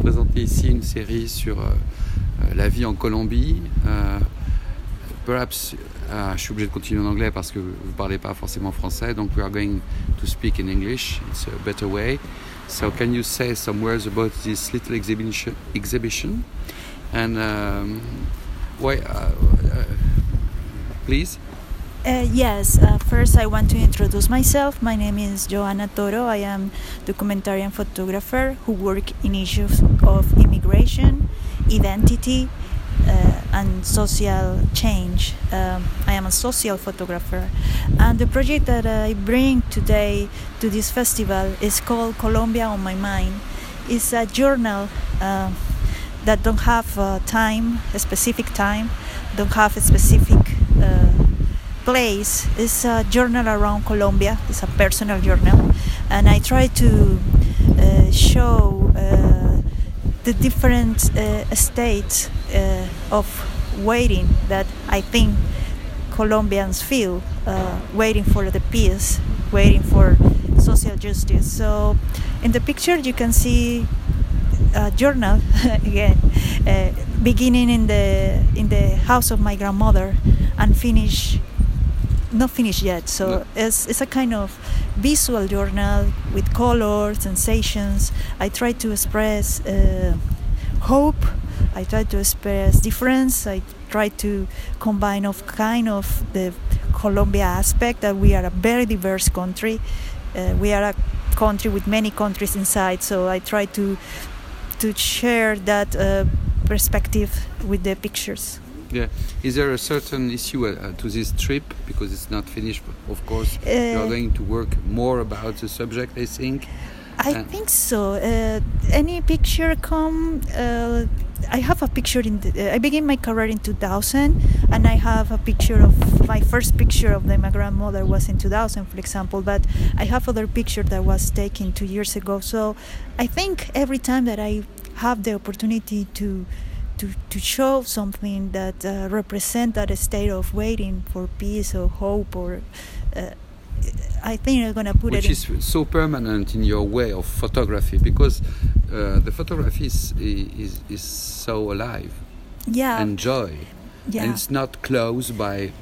présenter ici une série sur euh, euh, la vie en Colombie. Euh, perhaps, je suis obligé de continuer en anglais parce que vous ne parlez pas forcément français, donc we are going to speak in English. It's a better way. So can you say some words about this little exhibition? exhibition? And um, why, uh, uh, please? Uh, yes, uh, first I want to introduce myself. My name is Joanna Toro. I am a documentarian photographer who work in issues of immigration, identity, uh, and social change. Um, I am a social photographer, and the project that I bring today to this festival is called Colombia on My Mind. It's a journal uh, that don't have uh, time, a specific time, don't have a specific uh, place is a journal around Colombia. It's a personal journal, and I try to uh, show uh, the different uh, states uh, of waiting that I think Colombians feel, uh, waiting for the peace, waiting for social justice. So, in the picture, you can see a journal again, uh, beginning in the in the house of my grandmother and finish not finished yet. So No. it's, it's a kind of visual journal with color, sensations. I try to express uh, hope. I try to express difference. I try to combine of kind of the Colombia aspect that we are a very diverse country. Uh, we are a country with many countries inside. So I try to to share that uh, perspective with the pictures. Yeah. Is there a certain issue uh, to this trip? Because it's not finished, of course. Uh, going to work more about the subject, I think. I Uh, think so. Uh, any picture come? Uh, I have a picture in. The, uh, I began my career in 2000, and I have a picture of my first picture of the, my grandmother was in 2000, for example. But I have other picture that was taken two years ago. So I think every time that I have the opportunity to to, to show something that uh, represent that state of waiting for peace or hope or uh, I think I'm gonna put which it in is so permanent in your way of photography because uh, the photography is, is, is so alive yeah and joy yeah and it's not closed by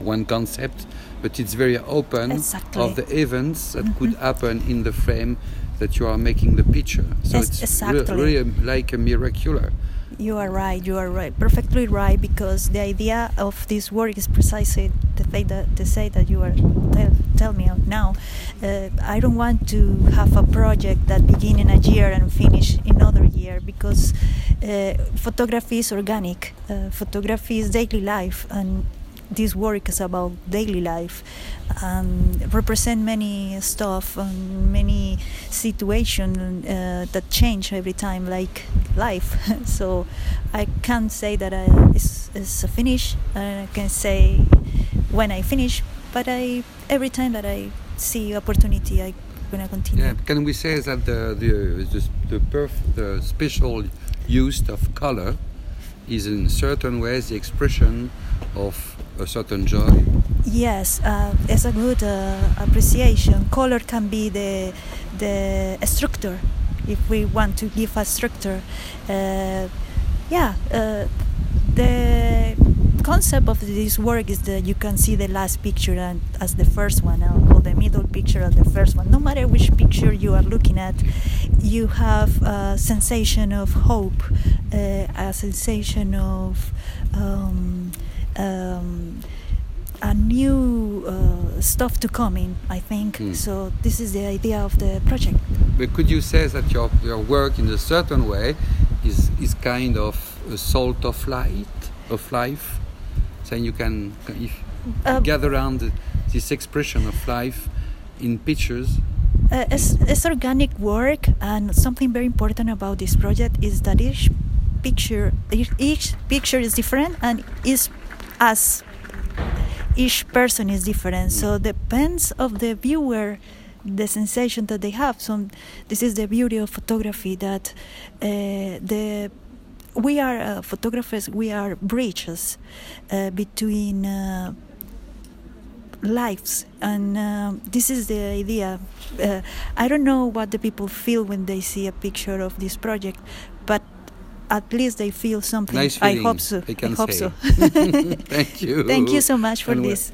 one concept but it's very open Exactly. of the events that Mhm. could happen in the frame that you are making the picture so Yes, it's exactly. really like a miracular You are right. You are right. Perfectly right. Because the idea of this work is precisely the thing that the say that you are tell, tell me now. Uh, I don't want to have a project that begin in a year and finish in another year because uh, photography is organic. Uh, photography is daily life, and this work is about daily life and represent many stuff and many situations uh, that change every time like life so i can't say that I, it's, it's a finish and i can say when i finish but i every time that i see opportunity i gonna continue Yeah, can we say that the the the, the, perf- the special use of color is in certain ways the expression of a certain joy? Yes, uh, it's a good uh, appreciation. Color can be the the structure, if we want to give a structure. Uh, yeah, uh, the concept of this work is that you can see the last picture and as the first one, uh, or the middle picture as the first one. No matter which picture you are looking at, you have a sensation of hope, uh, a sensation of. Um, um, a new uh, stuff to come in, I think. Mm. So this is the idea of the project. But could you say that your your work in a certain way is is kind of a salt of light of life? So you can if Uh, gather around this expression of life in pictures. Uh, it's, it's organic work, and something very important about this project is that each picture, each, each picture is different, and is as each person is different. So depends of the viewer, the sensation that they have. So this is the beauty of photography that uh, the we are uh, photographers. We are bridges uh, between. Uh, lives and uh, this is the idea uh, i don't know what the people feel when they see a picture of this project but at least they feel something. Nice i hope so. I can hope say. so. Thank you. thank you so much for And this